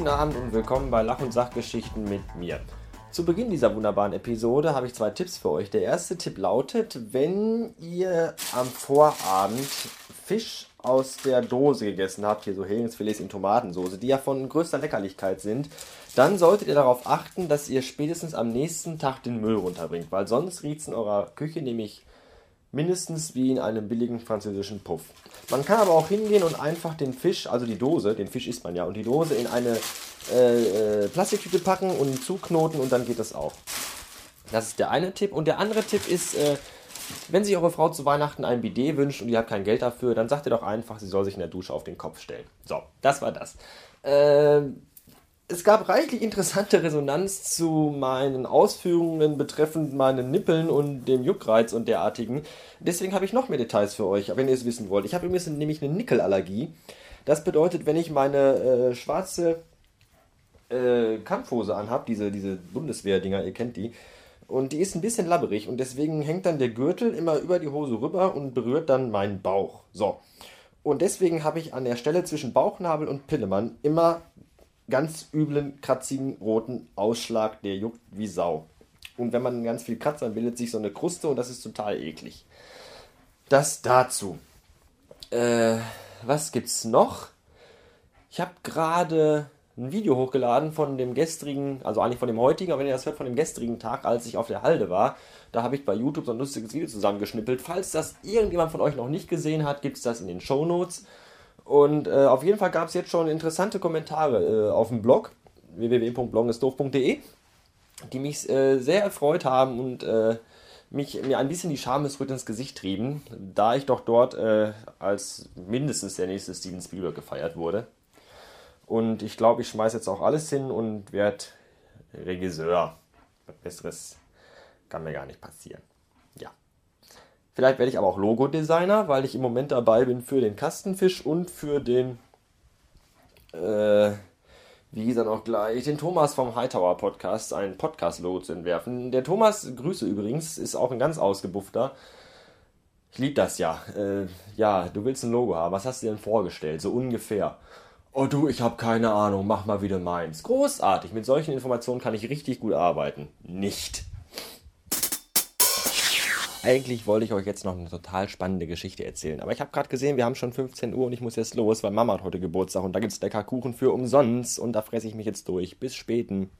Guten Abend und willkommen bei Lach- und Sachgeschichten mit mir. Zu Beginn dieser wunderbaren Episode habe ich zwei Tipps für euch. Der erste Tipp lautet, wenn ihr am Vorabend Fisch aus der Dose gegessen habt, hier so Heringsfilets in Tomatensoße, die ja von größter Leckerlichkeit sind, dann solltet ihr darauf achten, dass ihr spätestens am nächsten Tag den Müll runterbringt, weil sonst riecht es in eurer Küche nämlich mindestens wie in einem billigen französischen Puff. Man kann aber auch hingehen und einfach den Fisch, also die Dose, den Fisch isst man ja, und die Dose in eine äh, äh, Plastiktüte packen und zuknoten und dann geht das auch. Das ist der eine Tipp. Und der andere Tipp ist, äh, wenn sich eure Frau zu Weihnachten ein Bidet wünscht und ihr habt kein Geld dafür, dann sagt ihr doch einfach, sie soll sich in der Dusche auf den Kopf stellen. So, das war das. Äh, es gab reichlich interessante Resonanz zu meinen Ausführungen betreffend meinen Nippeln und dem Juckreiz und derartigen. Deswegen habe ich noch mehr Details für euch, wenn ihr es wissen wollt. Ich habe übrigens nämlich eine Nickelallergie. Das bedeutet, wenn ich meine äh, schwarze äh, Kampfhose anhabe, diese, diese Bundeswehr-Dinger, ihr kennt die, und die ist ein bisschen labberig und deswegen hängt dann der Gürtel immer über die Hose rüber und berührt dann meinen Bauch. So. Und deswegen habe ich an der Stelle zwischen Bauchnabel und Pillemann immer ganz üblen, kratzigen, roten Ausschlag, der juckt wie Sau. Und wenn man ganz viel kratzt, dann bildet sich so eine Kruste und das ist total eklig. Das dazu. Äh, was gibt's noch? Ich habe gerade ein Video hochgeladen von dem gestrigen, also eigentlich von dem heutigen, aber wenn ihr das hört, von dem gestrigen Tag, als ich auf der Halde war. Da habe ich bei YouTube so ein lustiges Video zusammengeschnippelt. Falls das irgendjemand von euch noch nicht gesehen hat, gibt es das in den Show Notes. Und äh, auf jeden Fall gab es jetzt schon interessante Kommentare äh, auf dem Blog www.bloggesdoof.de, die mich äh, sehr erfreut haben und äh, mich, mir ein bisschen die Schamesröte ins Gesicht trieben, da ich doch dort äh, als mindestens der nächste Steven Spielberg gefeiert wurde. Und ich glaube, ich schmeiße jetzt auch alles hin und werde Regisseur. Besseres kann mir gar nicht passieren. Vielleicht werde ich aber auch Logo-Designer, weil ich im Moment dabei bin für den Kastenfisch und für den, äh, wie er noch gleich, den Thomas vom Hightower Podcast, ein Podcast-Logo zu entwerfen. Der Thomas, Grüße übrigens, ist auch ein ganz ausgebuffter. Ich liebe das ja. Äh, ja, du willst ein Logo haben. Was hast du dir denn vorgestellt? So ungefähr. Oh du, ich habe keine Ahnung, mach mal wieder meins. Großartig, mit solchen Informationen kann ich richtig gut arbeiten. Nicht. Eigentlich wollte ich euch jetzt noch eine total spannende Geschichte erzählen, aber ich habe gerade gesehen, wir haben schon 15 Uhr und ich muss jetzt los, weil Mama hat heute Geburtstag und da gibt's lecker Kuchen für umsonst und da fresse ich mich jetzt durch. Bis späten.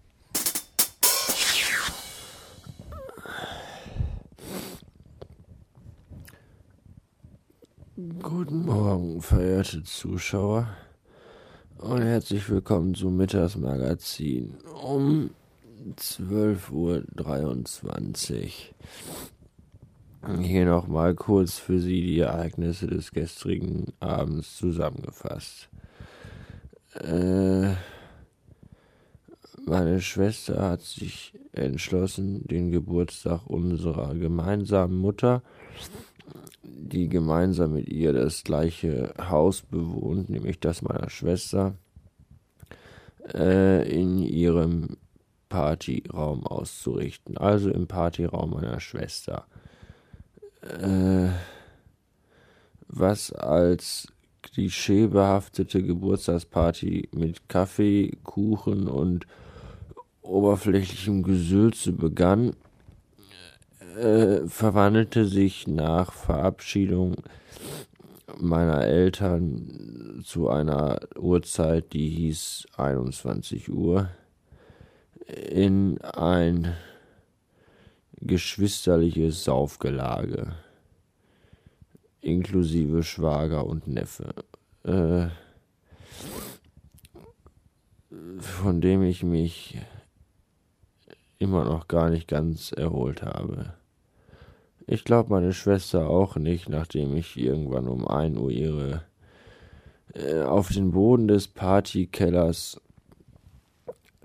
Guten Morgen, verehrte Zuschauer und herzlich willkommen zum Mittagsmagazin um 12.23 Uhr. Hier nochmal kurz für Sie die Ereignisse des gestrigen Abends zusammengefasst. Äh, meine Schwester hat sich entschlossen, den Geburtstag unserer gemeinsamen Mutter die gemeinsam mit ihr das gleiche Haus bewohnt, nämlich das meiner Schwester, äh, in ihrem Partyraum auszurichten. Also im Partyraum meiner Schwester. Äh, was als klischeebehaftete Geburtstagsparty mit Kaffee, Kuchen und oberflächlichem Gesülze begann, äh, verwandelte sich nach Verabschiedung meiner Eltern zu einer Uhrzeit, die hieß 21 Uhr, in ein geschwisterliches Saufgelage, inklusive Schwager und Neffe, äh, von dem ich mich immer noch gar nicht ganz erholt habe. Ich glaube meine Schwester auch nicht, nachdem ich irgendwann um ein Uhr ihre äh, auf den Boden des Partykellers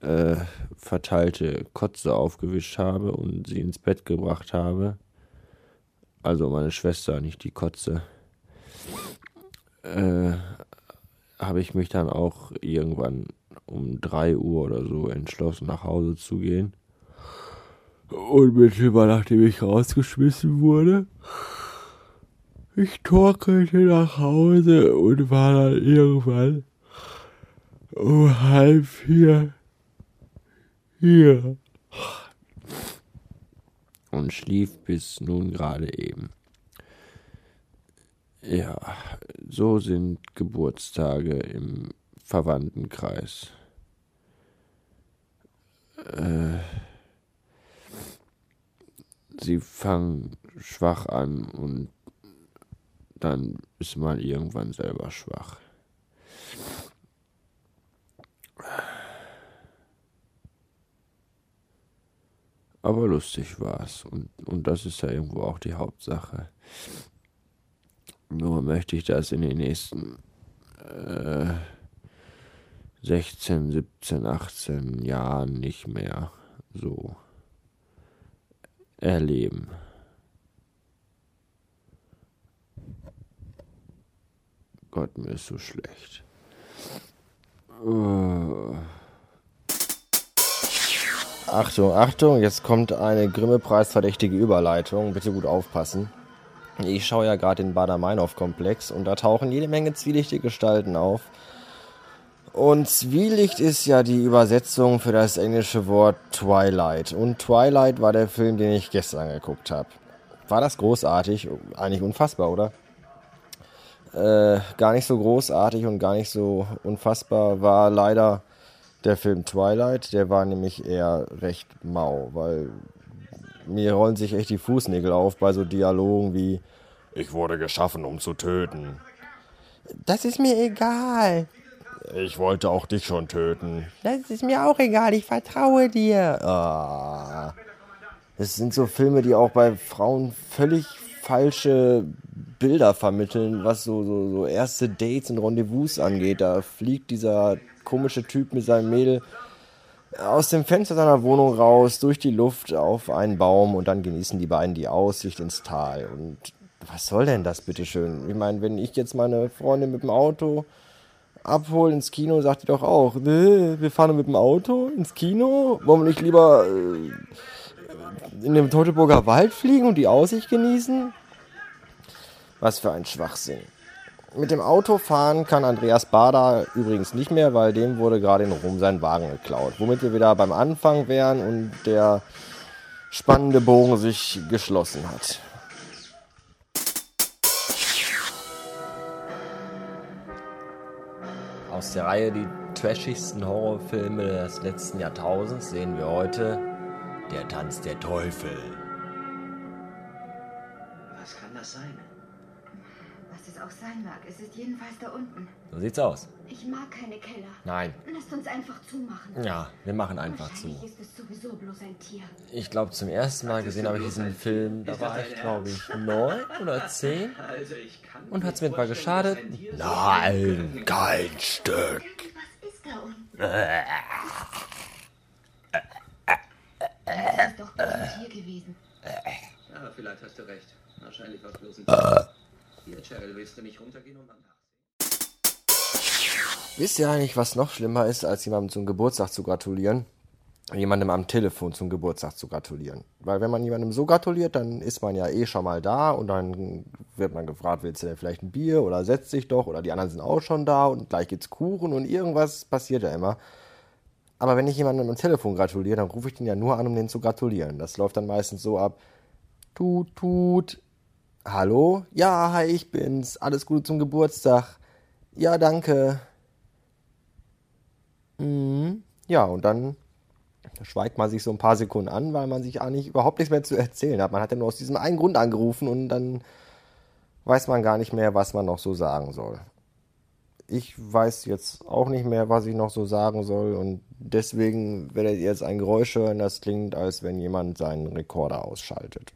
äh, verteilte Kotze aufgewischt habe und sie ins Bett gebracht habe. Also meine Schwester, nicht die Kotze. Äh, habe ich mich dann auch irgendwann um drei Uhr oder so entschlossen, nach Hause zu gehen. Unmittelbar nachdem ich rausgeschmissen wurde. Ich torkelte nach Hause und war dann irgendwann um halb vier hier und schlief bis nun gerade eben. Ja, so sind Geburtstage im Verwandtenkreis. Äh, sie fangen schwach an und dann ist man irgendwann selber schwach. Aber lustig war's und, und das ist ja irgendwo auch die Hauptsache. Nur möchte ich das in den nächsten äh, 16, 17, 18 Jahren nicht mehr so erleben. Gott, mir ist so schlecht. Uh. Achtung, Achtung, jetzt kommt eine Grimme-Preis-verdächtige Überleitung. Bitte gut aufpassen. Ich schaue ja gerade den Bader-Meinhof-Komplex und da tauchen jede Menge zwielichtige Gestalten auf. Und Zwielicht ist ja die Übersetzung für das englische Wort Twilight. Und Twilight war der Film, den ich gestern geguckt habe. War das großartig? Eigentlich unfassbar, oder? Äh, gar nicht so großartig und gar nicht so unfassbar war leider der Film Twilight. Der war nämlich eher recht mau, weil mir rollen sich echt die Fußnägel auf bei so Dialogen wie Ich wurde geschaffen, um zu töten. Das ist mir egal. Ich wollte auch dich schon töten. Das ist mir auch egal, ich vertraue dir. Ah. Das sind so Filme, die auch bei Frauen völlig falsche Bilder vermitteln, was so, so, so erste Dates und Rendezvous angeht. Da fliegt dieser komische Typ mit seinem Mädel aus dem Fenster seiner Wohnung raus, durch die Luft auf einen Baum und dann genießen die beiden die Aussicht ins Tal. Und was soll denn das, bitteschön? Ich meine, wenn ich jetzt meine Freundin mit dem Auto abhole ins Kino, sagt die doch auch, wir fahren mit dem Auto ins Kino, wollen wir nicht lieber äh, in den Teutoburger Wald fliegen und die Aussicht genießen? Was für ein Schwachsinn. Mit dem Auto fahren kann Andreas Bader übrigens nicht mehr, weil dem wurde gerade in Rom sein Wagen geklaut. Womit wir wieder beim Anfang wären und der spannende Bogen sich geschlossen hat. Aus der Reihe die trashigsten Horrorfilme des letzten Jahrtausends sehen wir heute Der Tanz der Teufel. Jedenfalls da unten. So sieht's aus. Ich mag keine Keller. Nein. Lasst uns einfach zumachen. Ja, wir machen einfach zu. Wahrscheinlich ist es sowieso bloß ein Tier. Ich glaube, zum ersten Mal gesehen habe ich diesen Film, da war ich, glaube ich, neun oder zehn. Also ich kann Und hat's mir etwa geschadet? Nein, kein Stück. Was ist da unten? Das ist doch bloß ein Tier gewesen. Ja, vielleicht hast du recht. Wahrscheinlich war es bloß ein Tier. Hier, Cheryl, willst du nicht runtergehen und mal nachsehen? Wisst ihr eigentlich, was noch schlimmer ist, als jemandem zum Geburtstag zu gratulieren? Jemandem am Telefon zum Geburtstag zu gratulieren. Weil wenn man jemandem so gratuliert, dann ist man ja eh schon mal da und dann wird man gefragt, willst du denn vielleicht ein Bier oder setz dich doch oder die anderen sind auch schon da und gleich gibt's Kuchen und irgendwas passiert ja immer. Aber wenn ich jemandem am Telefon gratuliere, dann rufe ich den ja nur an, um den zu gratulieren. Das läuft dann meistens so ab, tut, tut, hallo, ja, hi, ich bin's, alles Gute zum Geburtstag. Ja, danke. Mhm. Ja, und dann schweigt man sich so ein paar Sekunden an, weil man sich eigentlich überhaupt nichts mehr zu erzählen hat. Man hat ja nur aus diesem einen Grund angerufen und dann weiß man gar nicht mehr, was man noch so sagen soll. Ich weiß jetzt auch nicht mehr, was ich noch so sagen soll und deswegen werdet ihr jetzt ein Geräusch hören, das klingt, als wenn jemand seinen Rekorder ausschaltet.